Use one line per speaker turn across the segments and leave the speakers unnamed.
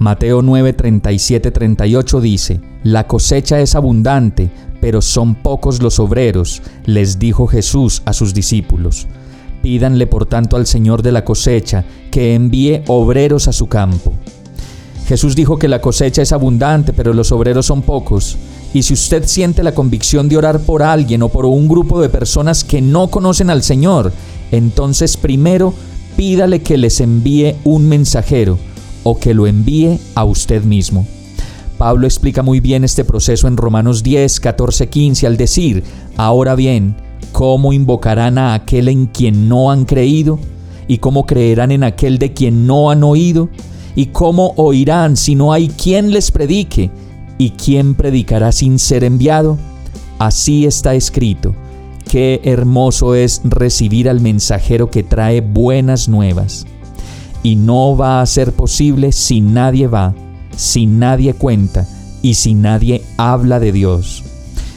Mateo 9, 37, 38 dice, La cosecha es abundante, pero son pocos los obreros, les dijo Jesús a sus discípulos. Pídanle por tanto al Señor de la cosecha que envíe obreros a su campo. Jesús dijo que la cosecha es abundante, pero los obreros son pocos. Y si usted siente la convicción de orar por alguien o por un grupo de personas que no conocen al Señor, entonces primero pídale que les envíe un mensajero o que lo envíe a usted mismo. Pablo explica muy bien este proceso en Romanos 10, 14, 15 al decir, ahora bien, ¿cómo invocarán a aquel en quien no han creído? ¿Y cómo creerán en aquel de quien no han oído? ¿Y cómo oirán si no hay quien les predique? ¿Y quién predicará sin ser enviado? Así está escrito, qué hermoso es recibir al mensajero que trae buenas nuevas y no va a ser posible si nadie va, si nadie cuenta y si nadie habla de Dios.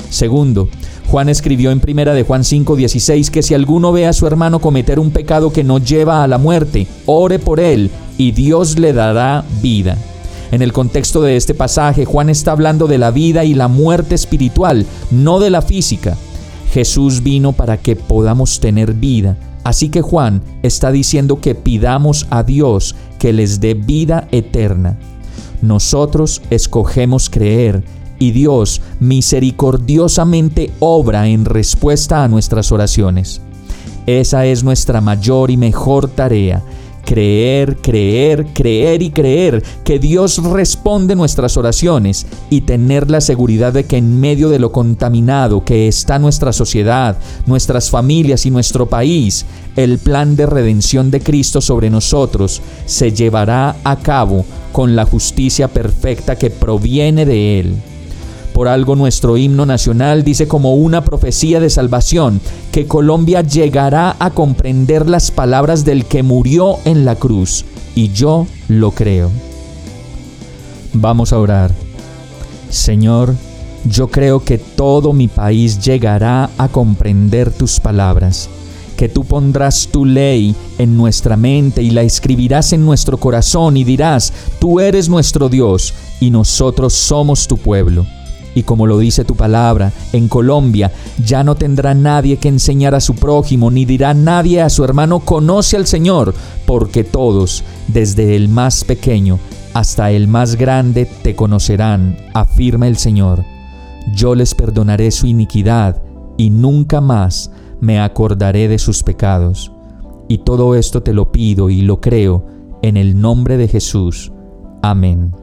Segundo, Juan escribió en primera de Juan 5:16 que si alguno ve a su hermano cometer un pecado que no lleva a la muerte, ore por él y Dios le dará vida. En el contexto de este pasaje, Juan está hablando de la vida y la muerte espiritual, no de la física. Jesús vino para que podamos tener vida Así que Juan está diciendo que pidamos a Dios que les dé vida eterna. Nosotros escogemos creer y Dios misericordiosamente obra en respuesta a nuestras oraciones. Esa es nuestra mayor y mejor tarea, Creer, creer, creer y creer que Dios responde nuestras oraciones y tener la seguridad de que en medio de lo contaminado que está nuestra sociedad, nuestras familias y nuestro país, el plan de redención de Cristo sobre nosotros se llevará a cabo con la justicia perfecta que proviene de Él. Por algo nuestro himno nacional dice como una profecía de salvación que Colombia llegará a comprender las palabras del que murió en la cruz, y yo lo creo. Vamos a orar. Señor, yo creo que todo mi país llegará a comprender tus palabras, que tú pondrás tu ley en nuestra mente y la escribirás en nuestro corazón y dirás, tú eres nuestro Dios y nosotros somos tu pueblo. Y como lo dice tu palabra, en Colombia ya no tendrá nadie que enseñar a su prójimo, ni dirá nadie a su hermano, conoce al Señor, porque todos, desde el más pequeño hasta el más grande, te conocerán, afirma el Señor. Yo les perdonaré su iniquidad, y nunca más me acordaré de sus pecados. Y todo esto te lo pido y lo creo, en el nombre de Jesús. Amén.